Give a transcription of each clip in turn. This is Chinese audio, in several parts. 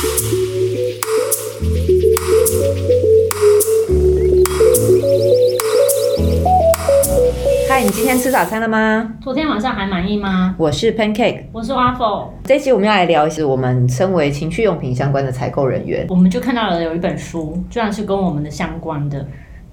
嗨，你今天吃早餐了吗？昨天晚上还满意吗？我是 Pancake，我是 Waffle，这一集我们要来聊一些我们身为情趣用品相关的采购人员。我们就看到了有一本书，居然是跟我们的相关的。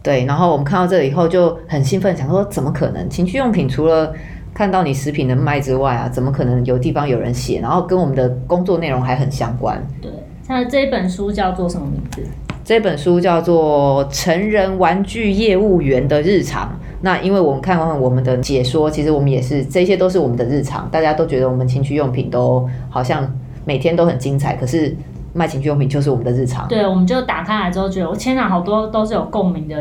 对，然后我们看到这里以后就很兴奋，想说怎么可能？情趣用品除了看到你食品能卖之外啊，怎么可能有地方有人写，然后跟我们的工作内容还很相关？对，那这一本书叫做什么名字？这本书叫做《成人玩具业务员的日常》。那因为我们看完我们的解说，其实我们也是这些都是我们的日常，大家都觉得我们情趣用品都好像每天都很精彩，可是卖情趣用品就是我们的日常。对，我们就打开来之后觉得，我天哪，好多都是有共鸣的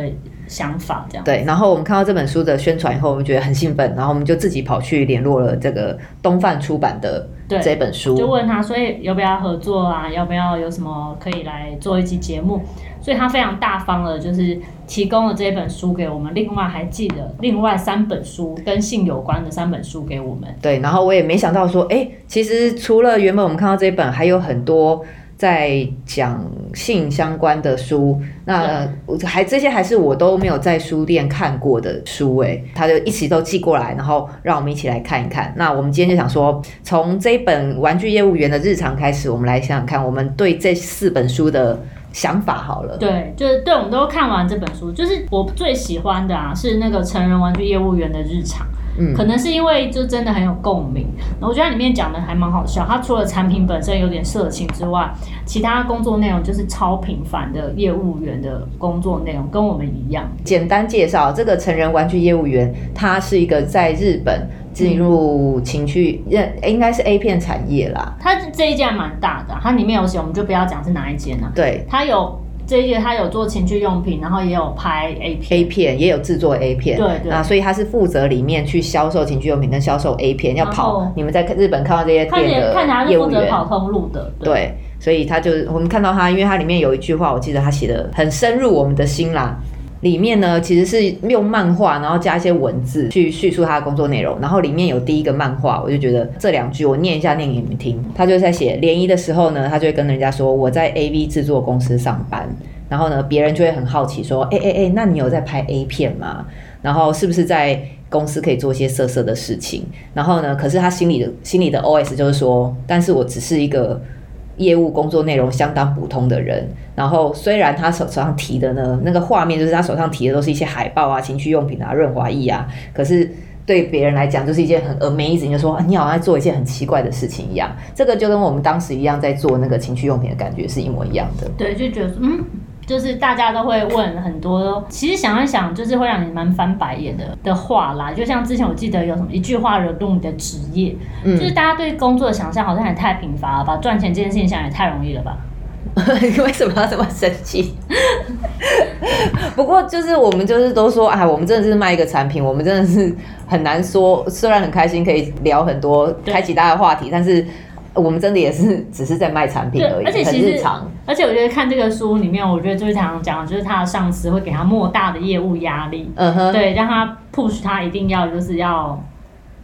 想法，这样。对，然后我们看到这本书的宣传以后，我们觉得很兴奋，然后我们就自己跑去联络了这个东贩出版的对这本书，就问他，所以要不要合作啊？要不要有什么可以来做一期节目？所以他非常大方的，就是提供了这本书给我们，另外还寄了另外三本书跟性有关的三本书给我们。对，然后我也没想到说，哎，其实除了原本我们看到这一本，还有很多在讲性相关的书，那我还这些还是我都没有在书店看过的书，诶，他就一起都寄过来，然后让我们一起来看一看。那我们今天就想说，从这一本《玩具业务员的日常》开始，我们来想想看，我们对这四本书的想法好了。对，就是对，我们都看完这本书，就是我最喜欢的啊，是那个成人玩具业务员的日常。嗯可能是因为就真的很有共鸣，我觉得它里面讲的还蛮好笑。它除了产品本身有点色情之外，其他工作内容就是超平凡的业务员的工作内容，跟我们一样。简单介绍，这个成人玩具业务员，他是一个在日本进入情趣，认、应该是 A 片产业啦。它这一件还蛮大的，它里面有写，我们就不要讲是哪一间了、对它有这一件，它有做情趣用品，然后也有拍 A 片。，A 片也有制作 A 片，对对那所以他是负责里面去销售情趣用品跟销售 A 片，要跑你们在日本看到这些店的看起来是的业务员，负责跑通路的，对，所以他就我们看到他，因为他里面有一句话，我记得他写的很深入我们的心啦。里面呢，其实是用漫画，然后加一些文字去叙述他的工作内容。然后里面有第一个漫画，我就觉得这两句我念一下，念给你们听。他就在写联谊的时候呢，他就会跟人家说我在 AV 制作公司上班。然后呢，别人就会很好奇说，哎哎哎，那你有在拍 A 片吗？然后是不是在公司可以做一些色色的事情？然后呢，可是他心里的心里的 OS 就是说，但是我只是一个业务工作内容相当普通的人。然后虽然他手手上提的呢，那个画面就是他手上提的都是一些海报啊、情趣用品啊、润滑液啊，可是。对别人来讲，就是一件很 amazing，就说、啊、你好像在做一件很奇怪的事情一样。这个就跟我们当时一样在做那个情趣用品的感觉是一模一样的。对，就觉得嗯，就是大家都会问很多，其实想一想，就是会让你蛮翻白眼的的话啦。就像之前我记得有什么一句话惹怒你的职业，嗯就是大家对工作的想象好像也太贫乏了吧，赚钱这件事情想也太容易了吧。你 为什么要这么生气？不过就是我们就是都说，哎，我们真的是卖一个产品，我们真的是很难说。虽然很开心可以聊很多开启大家的话题，但是我们真的也是只是在卖产品而已，很日常。而且我觉得看这个书里面，我觉得最常讲的就是他的上司会给他莫大的业务压力，嗯哼，对，让他 push 他一定要就是要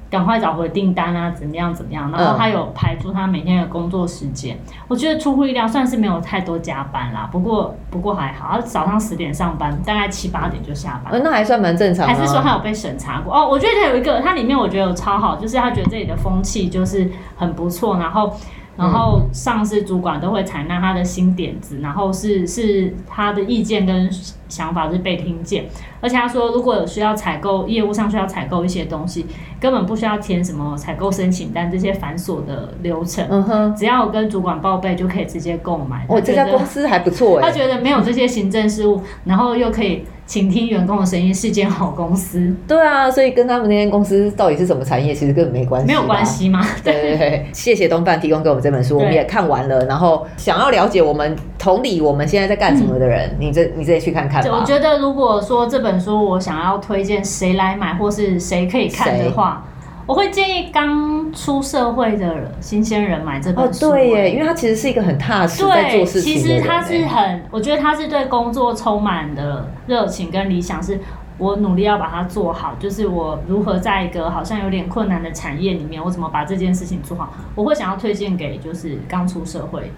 赶快找回订单啊，怎么样怎么样。然后嗯他有排出他每天的工作时间，我觉得出乎意料，算是没有太多加班啦。不过不过还好，他早上十点上班，大概七八点就下班。呃，那还算蛮正常的、还是说他有被审查过？哦，我觉得他有一个，它里面我觉得有超好，就是他觉得这里的风气就是很不错，然后然后上司主管都会采纳他的新点子，然后是是他的意见跟想法是被听见，而且他说如果有需要采购业务上需要采购一些东西，根本不需要填什么采购申请单这些繁琐的流程，嗯哼，只要跟主管报备就可以直接购买。哦，这家他觉得公司还不错哎、他觉得没有这些行政事务，然后又可以倾听员工的声音，是间好公司。对啊，所以跟他们那间公司到底是什么产业，其实根本没关系，没有关。系吗？对对对，谢谢东范提供给我们这本书，我们也看完了。然后想要了解我们同理我们现在在干什么的人，你这你这去看看吧。我觉得如果说这本书我想要推荐谁来买，或是谁可以看的话，我会建议刚出社会的新鲜人买这哦本书。对耶，因为他其实是一个很踏实在做对，事情其实他是很，我觉得他是对工作充满的热情跟理想，是我努力要把它做好，就是我如何在一个好像有点困难的产业里面，我怎么把这件事情做好，我会想要推荐给就是刚出社会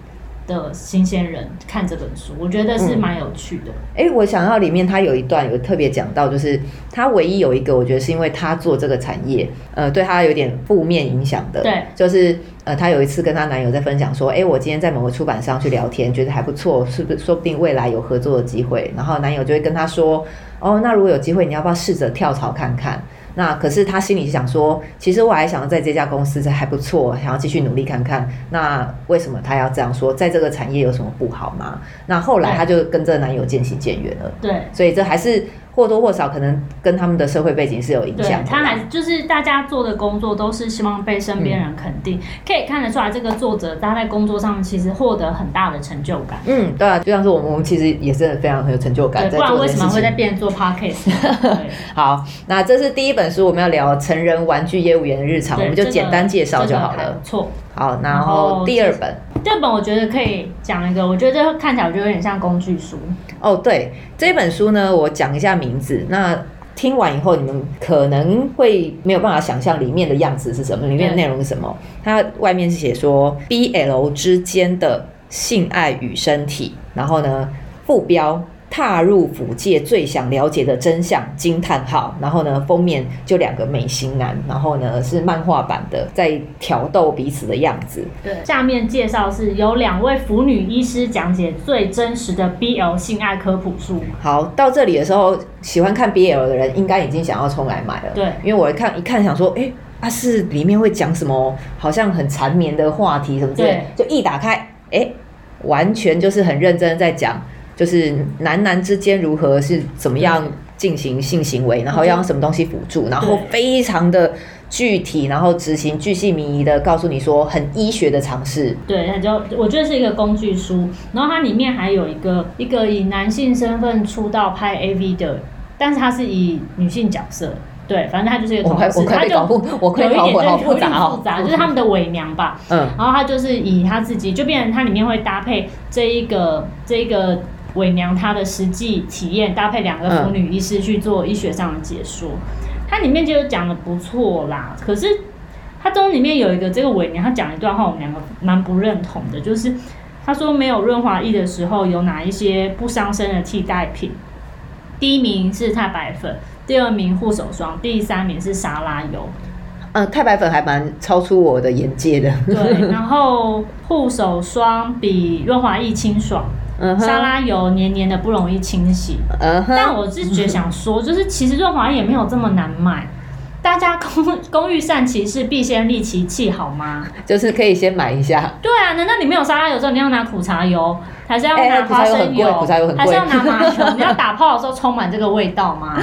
的新鲜人看这本书，我觉得是蛮有趣的。哎、我想到里面他有一段有特别讲到，就是他唯一有一个，我觉得是因为他做这个产业，呃，对他有点负面影响的。对，就是呃，她有一次跟她男友在分享说，哎、我今天在某个出版商去聊天，觉得还不错，是不是说不定未来有合作的机会？然后男友就会跟她说，哦，那如果有机会，你要不要试着跳槽看看？那可是她心里想说，其实我还想要在这家公司还不错，想要继续努力看看。那为什么她要这样说？在这个产业有什么不好吗？那后来对她就跟这个男友渐行渐远了。对。所以这还是或多或少可能跟他们的社会背景是有影响。他还就是大家做的工作都是希望被身边人肯定，可以看得出来这个作者他在工作上其实获得很大的成就感。嗯，对啊，就像是我们我们其实也真的非常很有成就感，不然为什么会在变做 podcast？好，那这是第一本书，我们要聊成人玩具业务员的日常，我们就简单介绍就好了。错。好，然然后后第二本这本我觉得可以讲一个，我觉得看起来我觉得有点像工具书。哦，对，这本书呢，我讲一下名字。那听完以后，你们可能会没有办法想象里面的样子是什么，里面的对内容是什么。它外面是写说 BL 之间的性爱与身体，然后呢，副标。踏入腐界最想了解的真相惊叹号，然后呢，封面就两个美型男，然后呢是漫画版的，在挑逗彼此的样子。对，下面介绍是由两位腐女医师讲解最真实的 BL 性爱科普书。好，到这里的时候，喜欢看 BL 的人应该已经想要冲来买了。对因为我一看一看想说，哎、啊是里面会讲什么？好像很缠绵的话题什么之类，就一打开，哎、完全就是很认真地在讲，就是男男之间如何是怎么样进行性行为，然后要用什么东西辅助，然后非常的具体，然后执行巨细靡遗的告诉你说很医学的尝试。对，它就我觉得是一个工具书，然后它里面还有一个一个以男性身份出道拍 AV 的，但是他是以女性角色。对，反正他就是一个同事，他就有一点搞混，好对有点复杂哦复。杂，就是他们的伪娘吧。嗯，然后他就是以他自己，就变成他里面会搭配这一个这一个伪娘她的实际体验，搭配两个妇女医师去做医学上的解说。它里面就讲的不错啦，可是它中里面有一个这个伪娘，她讲一段话，我们两个蛮不认同的，就是她说没有润滑液的时候，有哪一些不伤身的替代品？第一名是太白粉，第二名护手霜，第三名是沙拉油。嗯，太白粉还蛮超出我的眼界的。对，然后护手霜比润滑液清爽，嗯，沙拉油黏黏的不容易清洗。嗯，但我是觉得想说，就是其实润滑液也没有这么难买，大家工工欲善其事，必先利其器，好吗？就是可以先买一下。对啊，难道你没有沙拉油之后，你要拿苦茶油，还是要哎拿花生油很贵苦茶油很贵还是要拿麻油？你要打泡的时候充满这个味道吗？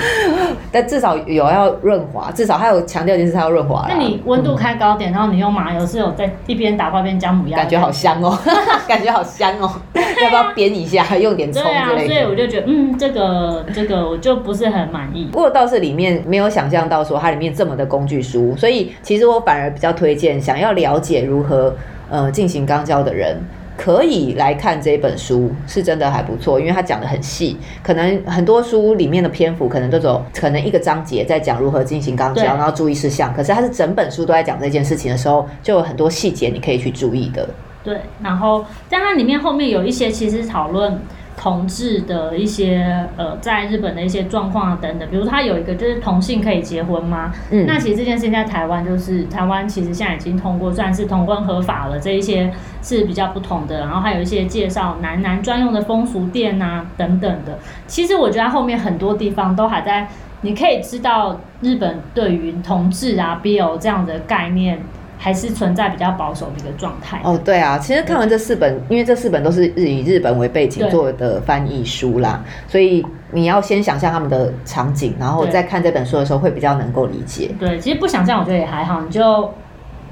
但至少有要润滑，至少还有强调一件事，它要润滑啦。那你温度开高点，然后你用麻油是有在一边打泡一边加母鸭，感觉好香哦，感觉好香哦，要不要煸一下，用点葱之类的所以我的？就觉得，嗯，这个这个我就不是很满意。不过倒是里面没有想象到说它里面这么的工具书，所以其实我反而比较推荐想要了解如何呃进行肛交的人。可以来看这本书，是真的还不错，因为它讲的很细。可能很多书里面的篇幅可能都走，可能一个章节在讲如何进行肛交，然后注意事项。可是它是整本书都在讲这件事情的时候，就有很多细节你可以去注意的。对，然后在它里面后面有一些其实讨论同志的一些呃，在日本的一些状况啊等等，比如他有一个就是同性可以结婚吗？嗯那其实这件事情在台湾就是台湾其实现在已经通过算是同婚合法了，这一些是比较不同的。然后还有一些介绍男男专用的风俗店啊等等的。其实我觉得它后面很多地方都还在，你可以知道日本对于同志啊 BL 这样的概念。还是存在比较保守的一个状态。哦，对啊，其实看完这四本，因为这四本都是日以日本为背景做的翻译书啦，所以你要先想象他们的场景，然后再看这本书的时候会比较能够理解，对，其实不想象我觉得也还好，你就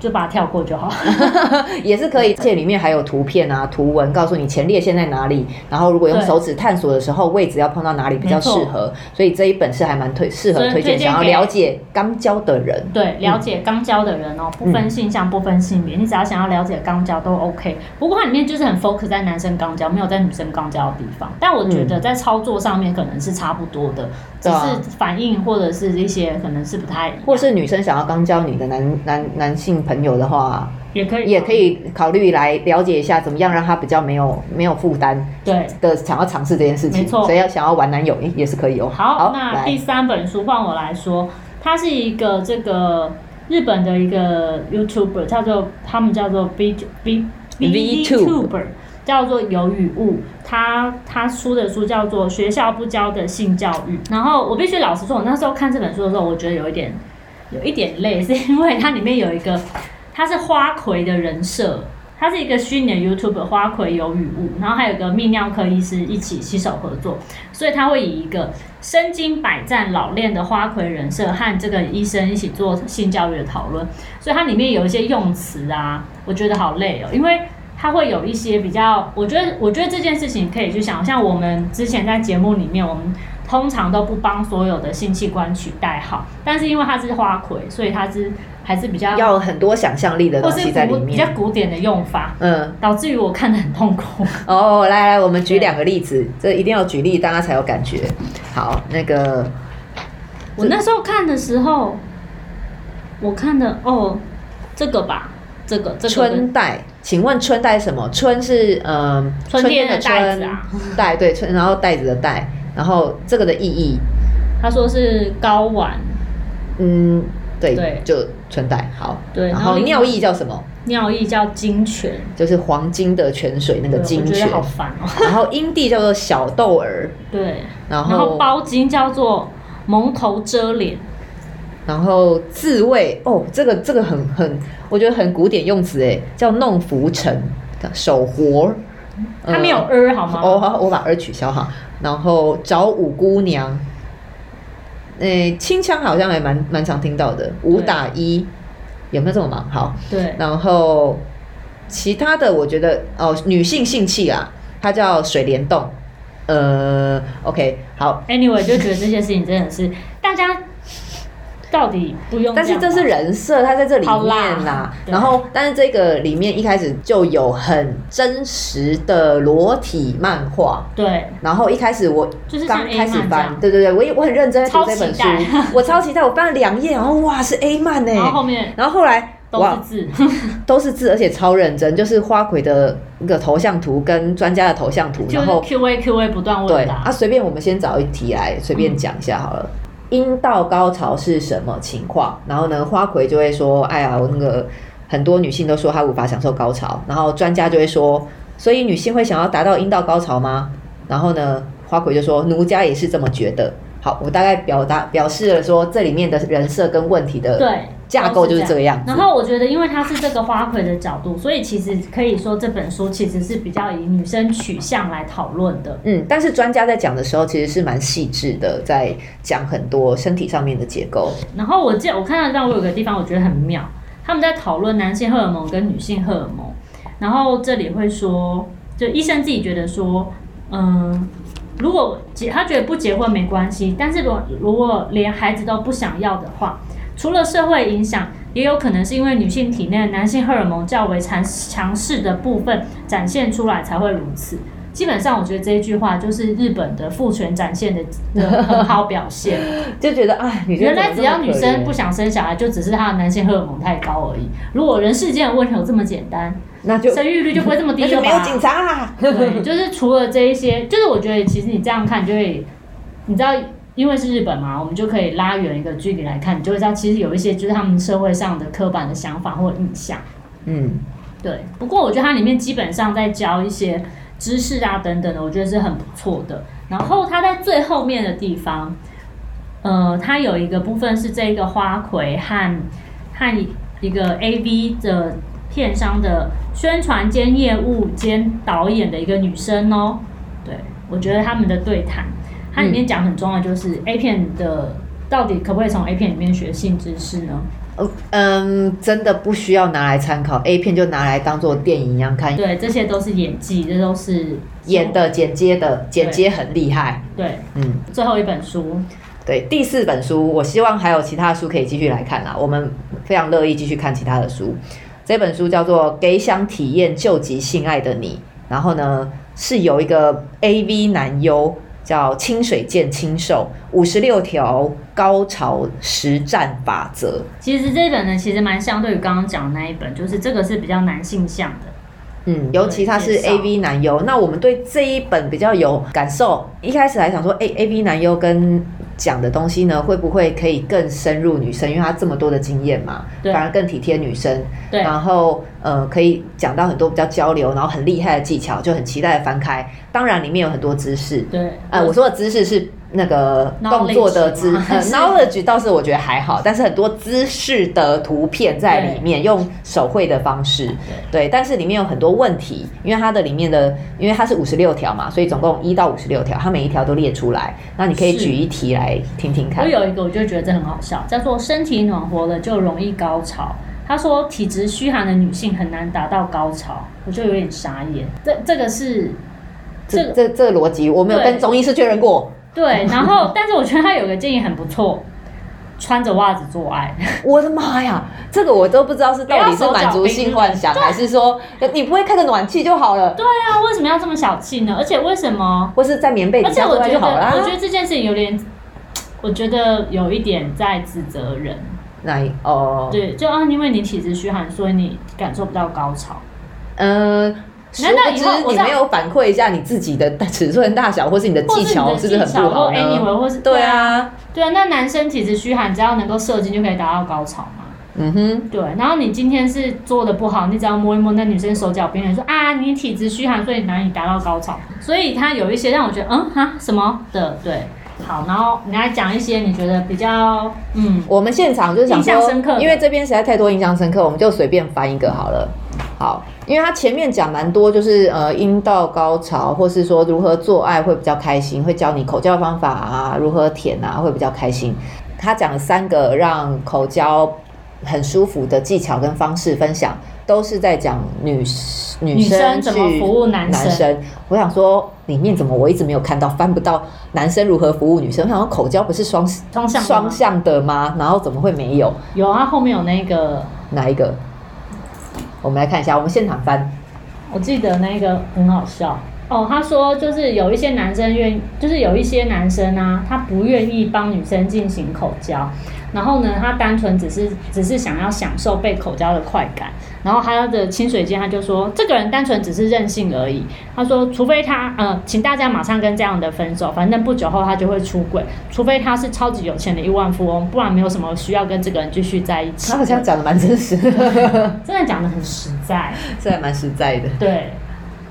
就把它跳过就好。也是可以。而且里面还有图片啊、图文，告诉你前列腺在哪里，然后如果用手指探索的时候，位置要碰到哪里比较适合。所以这一本是还蛮推适合推荐想要了解肛交的人。对，了解肛交的人哦，不分性向、不分性别，你只要想要了解肛交都 OK。不过它里面就是很 focus 在男生肛交，没有在女生肛交的地方。但我觉得在操作上面可能是差不多的，只是反应或者是一些可能是不太。或是女生想要肛交你的男男男性朋友的话，也可以也可以考虑来了解一下，怎么样让他比较没有没有负担对。的想要尝试这件事情。没错所以要想要玩男友诶也是可以哦。好，那第三本书换我来说，它是一个这个日本的一个 YouTuber，叫做他们叫做 V V VTuber 叫做有与物。他他出的书叫做《学校不教的性教育》。然后我必须老实说，我那时候看这本书的时候，我觉得有一点有一点累，是因为它里面有一个他是花魁的人设。他是一个虚拟的 YouTube 花魁有与物，然后还有个泌尿科医师一起携手合作，所以他会以一个身经百战老练的花魁人设和这个医生一起做性教育的讨论，所以它里面有一些用词啊，我觉得好累哦，因为它会有一些比较，我觉得我觉得这件事情可以去想，像我们之前在节目里面，我们通常都不帮所有的性器官取代号，但是因为它是花魁，所以它是还是比较要很多想象力的东西在里面比较。古典的用法，嗯，导致于我看得很痛苦。哦，来来，我们举对两个例子，这一定要举例，大家才有感觉。好，那个我那时候看的时候，我看的哦，这个吧，这个这个春带，请问春带什么？春是嗯，春天的的袋子啊春带对春，然后袋子的袋，然后这个的意义，他说是睾丸，嗯，对，对就存在好。对然然后尿意叫什么？尿意叫金泉，就是黄金的泉水那个对金泉。好烦哦。然后阴蒂叫做小豆儿，对，然然后后包茎叫做蒙头遮脸，然后自慰哦，这个这个很很，我觉得很古典用词哎，叫弄浮尘，手活儿。它没有呃儿好吗？哦，好，我把儿取消哈。然后找五姑娘，诶，清腔好像还蛮蛮常听到的。五打一有没有这么忙？好，对，然后其他的我觉得哦，女性性器啊，它叫水帘洞。呃，OK，好，Anyway，就觉得这些事情真的是大家到底不用，但是这是人设，他在这里面啦。然后，但是这个里面一开始就有很真实的裸体漫画。对，然后一开始我就是刚开始翻，对对对，我也我很认真在读这本书 我超期待，我翻了两页，然后哇是 A 漫呢，然后后面然后后来都是字，都是字，而且超认真，就是花魁的那个头像图跟专家的头像图，然后 Q A Q A 不断对问答。啊，，随便我们先找一题来随便讲一下好了。阴道高潮是什么情况？然后呢，花魁就会说：“哎呀，我那个很多女性都说她无法享受高潮。”然后专家就会说：“所以女性会想要达到阴道高潮吗？”然后呢，花魁就说：“奴家也是这么觉得。”好，我大概表达表示了说这里面的人设跟问题的对，架构就是这个样。子。然后我觉得，因为它是这个花魁的角度，所以其实可以说这本书其实是比较以女生取向来讨论的。嗯，但是专家在讲的时候其实是蛮细致的，在讲很多身体上面的结构。然后我记得我看到让我有个地方我觉得很妙，他们在讨论男性荷尔蒙跟女性荷尔蒙，然后这里会说，就医生自己觉得说，嗯，如果结他觉得不结婚没关系，但是如果如果连孩子都不想要的话，除了社会影响，也有可能是因为女性体内男性荷尔蒙较为强强势的部分展现出来才会如此。基本上，我觉得这一句话就是日本的父权展现的的很好表现。就觉得哎，女生原来只要女生不想，生小孩，就只是她的男性荷尔蒙太高而已。如果人世间的问题有这么简单，那就生育率就不会这么低 了吧就没有吧？警察啦。对，就是除了这一些，就是我觉得其实你这样看就会，你知道，因为是日本嘛，我们就可以拉远一个距离来看，你就会知道其实有一些就是他们社会上的刻板的想法或印象。嗯，对，不过我觉得它里面基本上在教一些知识啊等等的，我觉得是很不错的。然后它在最后面的地方，呃，它有一个部分是这个花魁和和一个 A V 的片商的宣传兼业务兼导演的一个女生哦。对，我觉得他们的对谈，它里面讲很重要，就是 A 片的到底可不可以从 A 片里面学性知识呢？呃嗯，真的不需要拿来参考 A 片，就拿来当做电影一样看。对，这些都是演技，这都是演的、剪接的，剪接很厉害。对。嗯，最后一本书，对，第四本书，我希望还有其他的书可以继续来看啦。我们非常乐意继续看其他的书。这本书叫做《给想体验救急性爱的你》，然后呢是有一个 A V 男优叫清水见清瘦，五十六条高潮实战法则。其实这本呢，其实蛮相对于刚刚讲的那一本，就是这个是比较男性向的。嗯，尤其他是 A V 男优，那我们对这一本比较有感受。一开始还想说，哎、a V 男优跟讲的东西呢，会不会可以更深入女生？因为她这么多的经验嘛，对反而更体贴女生。对然后呃，可以讲到很多比较交流，然后很厉害的技巧，就很期待的翻开。当然里面有很多知识，对，呃，我说的知识是那个动作的姿 knowledge 倒是我觉得还好，但是很多姿势的图片在里面，用手绘的方式，对，但是里面有很多问题，因为它的里面的，因为它是五十六条嘛，所以总共一到五十六条，它每一条都列出来，那你可以是举一题来听听看。我有一个，我就觉得这很好笑，叫做“身体暖和了就容易高潮”。他说，体质虚寒的女性很难达到高潮，我就有点傻眼。这这个是这个这这这个逻辑，我没有跟中医师确认过。对，然后但是我觉得他有个建议很不错，穿着袜子做爱。我的妈呀，这个我都不知道是到底是满足性幻想，还是说你不会开个暖气就好了，对啊，为什么要这么小气呢？而且为什么？或是在棉被而底下做爱且我觉得，就好啦。我觉得这件事情有点，我觉得有一点在指责人。那哦，对，就啊，因为你体质虚寒，所以你感受不到高潮。嗯，殊难道不以后你没有反馈一下你自己的尺寸大小，或是你的技巧是不是很不好呢？anyway，或是对，啊，对啊，那男生体质虚寒，只要能够射精就可以达到高潮嘛。嗯哼，对，然后你今天是做的不好，你只要摸一摸那女生手脚边缘，说啊，你体质虚寒，所以难以达到高潮。所以他有一些让我觉得，嗯哈？什么的，对，好，然后你来讲一些你觉得比较，嗯，我们现场就是想印象深刻说，因为这边实在太多印象深刻，我们就随便翻一个好了。好，因为他前面讲蛮多，就是呃阴道高潮，或是说如何做爱会比较开心，会教你口交方法啊，如何舔啊会比较开心。他讲了三个让口交很舒服的技巧跟方式分享，都是在讲女女女生生怎么去服务男生男生。我想说里面怎么我一直没有看到翻不到男生如何服务女生？我想说口交不是双双向双向的吗？然后怎么会没有？有啊，后面有那个，哪一个？我们来看一下，我们现场翻。我记得那个很好笑。哦，他说就是有一些男生愿意，就是有一些男生啊，他不愿意帮女生进行口交，然后呢，他单纯只是只是想要享受被口交的快感，然后他的清水间他就说，这个人单纯只是任性而已。他说，除非他，呃，请大家马上跟这样的分手，反正不久后他就会出轨，除非他是超级有钱的亿万富翁，不然没有什么需要跟这个人继续在一起他。好像讲的蛮真实的，真的讲的很实在，这还蛮实在的。对。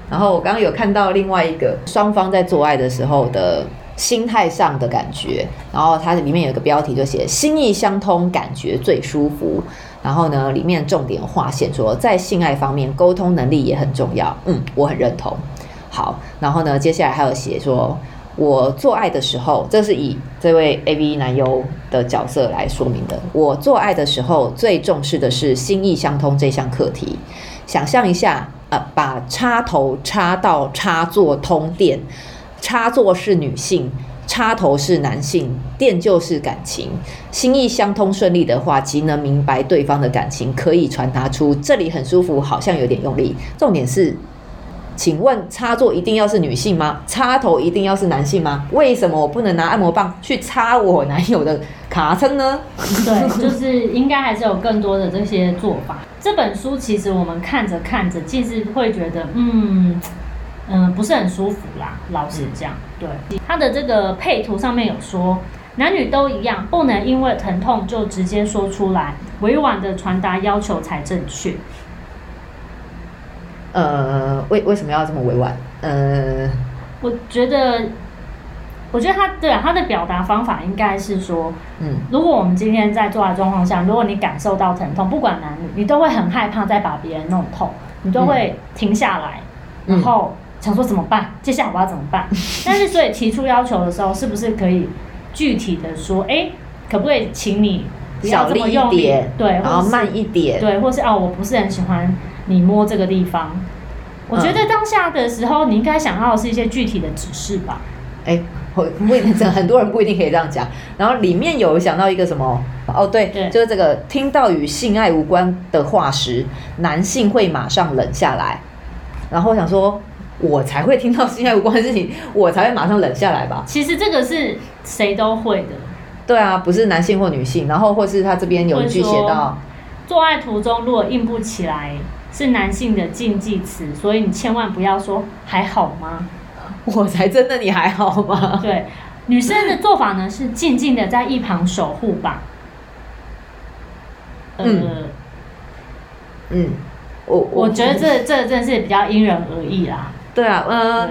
然后我刚刚有看到另外一个双方在做爱的时候的心态上的感觉，然后它里面有一个标题就写“心意相通，感觉最舒服”。然后呢，里面重点划线说，在性爱方面，沟通能力也很重要。嗯，我很认同。好，然后呢，接下来还有写说，我做爱的时候，这是以这位 AV 男优的角色来说明的。我做爱的时候，最重视的是心意相通这项课题。想象一下，呃，把插头插到插座通电，插座是女性。插头是男性，电就是感情，心意相通顺利的话，即能明白对方的感情，可以传达出这里很舒服，好像有点用力。重点是，请问插座一定要是女性吗？插头一定要是男性吗？为什么我不能拿按摩棒去插我男友的卡称呢？对，就是应该还是有更多的这些做法。这本书其实我们看着看着，其实会觉得，嗯嗯，不是很舒服啦。老实讲，对他的这个配图上面有说，男女都一样，不能因为疼痛就直接说出来，委婉的传达要求才正确。呃，为为什么要这么委婉？呃，我觉得，我觉得他对啊，他的表达方法应该是说，嗯，如果我们今天在做的状况下，如果你感受到疼痛，不管男女，你都会很害怕再把别人弄痛，你都会停下来，嗯然后想说怎么办？接下来我要怎么办？但是所以提出要求的时候，是不是可以具体的说，哎，可不可以请你不要小力一这么用力点，，对，然后慢一点，对，或是哦，我不是很喜欢你摸这个地方。我觉得当下的时候，你应该想要的是一些具体的指示吧。哎，我不一定，很多人不一定可以这样讲。然后里面有想到一个什么？哦，对，对就是这个，听到与性爱无关的话时，男性会马上冷下来。然后我想说，我才会听到性爱无关的事情，我才会马上冷下来吧？其实这个是谁都会的，对啊，不是男性或女性，然后或是他这边有一句写到，做爱途中如果硬不起来，是男性的禁忌词，所以你千万不要说还好吗？我才真的你还好吗？对，女生的做法呢是静静的在一旁守护吧。呃，嗯，我我觉得这这真的是比较因人而异啦。对啊，呃，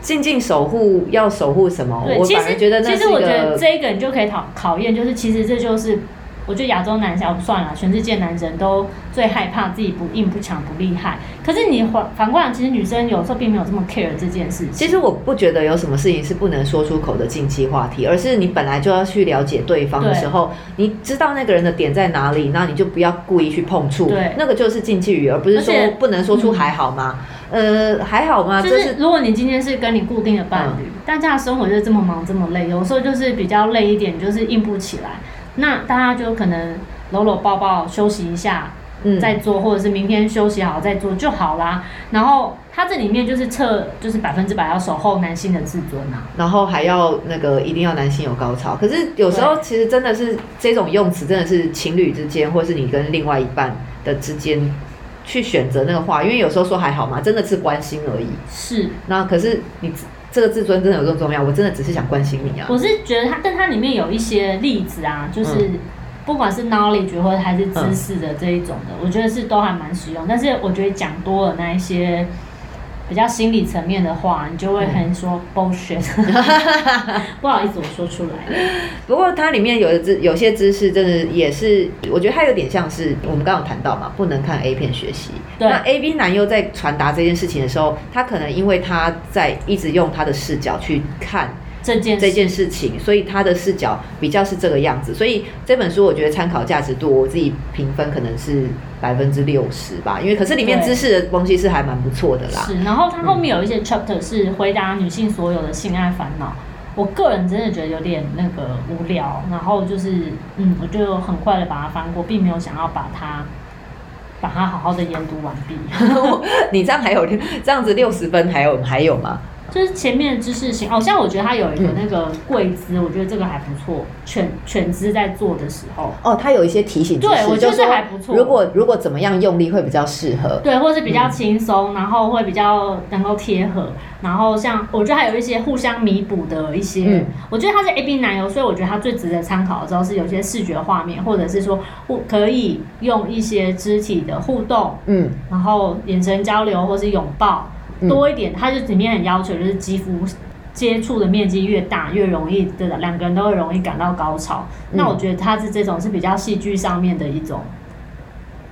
静静守护要守护什么？对，我反而觉得那其实我觉得这一个你就可以考考验，就是其实这就是我觉得亚洲男小算了，全世界男人都最害怕自己不硬不强不厉害。可是你反反过来，其实女生有时候并没有这么 care 这件事情。其实我不觉得有什么事情是不能说出口的禁忌话题，而是你本来就要去了解对方的时候，你知道那个人的点在哪里，那你就不要故意去碰触，对那个就是禁忌语，而不是说且不能说出还好吗？呃，还好吗？就这是如果你今天是跟你固定的伴侣，嗯大家的生活就是这么忙这么累，有时候就是比较累一点，就是硬不起来，那大家就可能搂搂抱抱休息一下，嗯再做，或者是明天休息好再做就好啦。然后它这里面就是测，就是百分之百要守候男性的自尊啊。然后还要那个一定要男性有高潮，可是有时候其实真的是这种用词，真的是情侣之间，或是你跟另外一半的之间去选择那个话，因为有时候说还好嘛，真的是关心而已。是，那可是你这个自尊真的有这么重要？我真的只是想关心你啊。我是觉得它，但它里面有一些例子啊，就是不管是 knowledge 或者还是知识的这一种的，我觉得是都还蛮实用。但是我觉得讲多了那一些比较心理层面的话，你就会很说 bullshit。不好意思，我说出来了。不过它里面有的知有些知识真的也是，我觉得它有点像是我们刚刚有谈到嘛，不能看 A 片学习。那 A B 男优在传达这件事情的时候，他可能因为他在一直用他的视角去看这件这件事情，所以他的视角比较是这个样子。所以这本书我觉得参考价值度，我自己评分可能是百分之六十吧，因为可是里面知识的东西是还蛮不错的啦。是，然后它后面有一些 chapter 是回答女性所有的性爱烦恼。我个人真的觉得有点那个无聊，然后就是嗯，我就很快的把它翻过，并没有想要把它把它好好的研读完毕。你这样还有这样子六十分，还有还有吗？就是前面的知识型，哦，像我觉得它有一个嗯那个跪姿，我觉得这个还不错。犬犬姿在做的时候，哦，它有一些提醒，对我觉得就是还不错。如果如果怎么样用力会比较适合？对，或是比嗯。较轻松，然后会比较能够贴合，然后像我觉得还有一些互相弥补的一些，嗯。我觉得它是 A B 男优，所以我觉得它最值得参考的时候是有些视觉画面，或者是说互可以用一些肢体的互动，嗯，然后眼神交流或是拥抱嗯多一点，它就里面很要求就是肌肤。接触的面积越大，越容易对的，两个人都会容易感到高潮。那嗯我觉得它是这种是比较戏剧上面的一种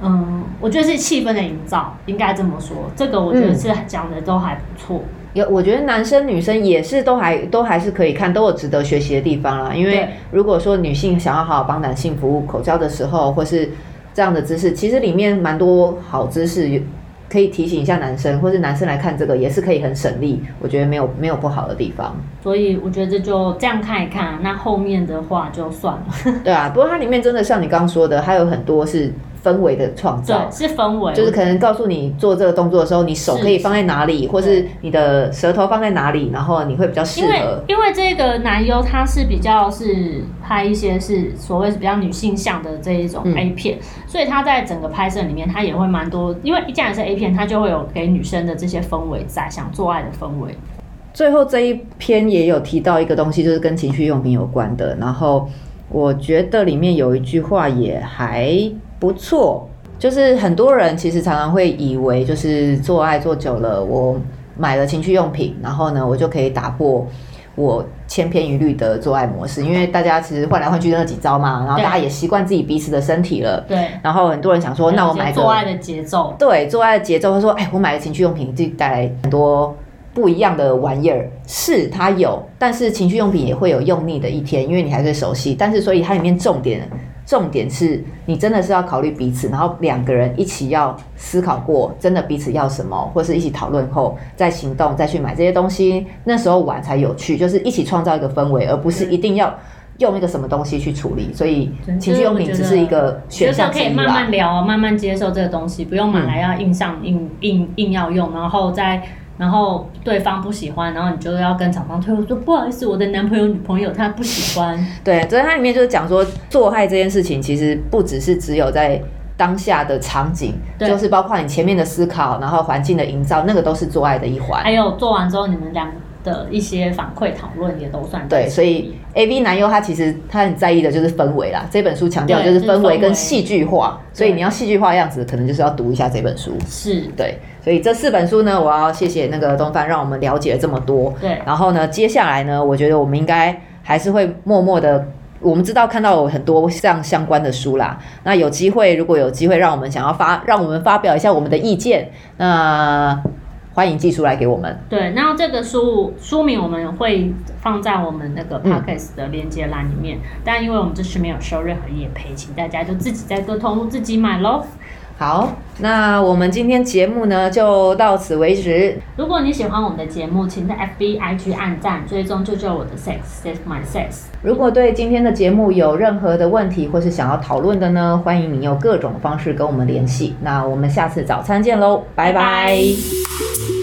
嗯，我觉得是气氛的营造，应该这么说。这个我觉得是讲的都还不错。有，我觉得男生女生也是都还都还是可以看，都有值得学习的地方啦。因为如果说女性想要好好帮男性服务口交的时候，或是这样的姿势，其实里面蛮多好知识，可以提醒一下男生，或是男生来看这个也是可以很省力。我觉得没有没有不好的地方。所以我觉得就这样看一看，那后面的话就算了。对啊，不过它里面真的像你刚刚说的，还有很多是氛围的创造对，。是氛围，就是可能告诉你做这个动作的时候，你手可以放在哪里，或是你的舌头放在哪里，然后你会比较适因为合。因为这个男优他是比较是拍一些是所谓是比较女性向的这一种嗯 A 片，所以他在整个拍摄里面他也会蛮多，因为既然是 A 片，他就会有给女生的这些氛围在，想做爱的氛围。最后这一篇也有提到一个东西，就是跟情趣用品有关的。然后我觉得里面有一句话也还不错，就是很多人其实常常会以为，就是做爱做久了，我买了情趣用品，然后呢，我就可以打破我千篇一律的做爱模式，因为大家其实换来换去就那几招嘛，然后大家也习惯自己彼此的身体了。对，然后很多人想说，那我买个做爱的节奏，对，做爱的节奏，他说：“哎，我买了情趣用品，就带来很多不一样的玩意儿。是它有，但是情趣用品也会有用腻的一天，因为你还是熟悉。但是所以它里面重点，重点是你真的是要考虑彼此，然后两个人一起要思考过，真的彼此要什么，或是一起讨论后再行动，再去买这些东西。那时候玩才有趣，就是一起创造一个氛围，而不是一定要。”用一个什么东西去处理，所以情趣用品只是一个选项可以慢慢聊啊，慢慢接受这个东西，不用买来要硬上硬硬硬要用，然后在然后对方不喜欢，然后你就要跟厂商退货说不好意思，我的男朋友女朋友他不喜欢。对，所以它里面就是讲说做爱这件事情，其实不只是只有在当下的场景，就是包括你前面的思考，然后环境的营造，那个都是做爱的一环还。有做完之后你们俩的一些反馈讨论也都算在对，所以 A V 男优他其实他很在意的就是氛围啦。这本书强调就是氛围跟戏剧化，所以你要戏剧化的样子，可能就是要读一下这本书。是对，所以这四本书呢，我要谢谢那个东范，让我们了解了这么多。对然后呢，接下来呢，我觉得我们应该还是会默默的。我们知道看到有很多这样相关的书啦，那有机会如果有机会让我们想要发，让我们发表一下我们的意见，那欢迎寄书来给我们。对，那这个书书名我们会放在我们那个嗯 podcast 的链接栏里面，但因为我们这次没有收任何业配，请大家就自己在各通路自己买喽。好，那我们今天节目呢就到此为止。如果你喜欢我们的节目，请在 FB、IG 按赞，追踪救救我的 sex save my sex。如果对今天的节目有任何的问题或是想要讨论的呢，欢迎你用各种方式跟我们联系。那我们下次早餐见喽，拜拜拜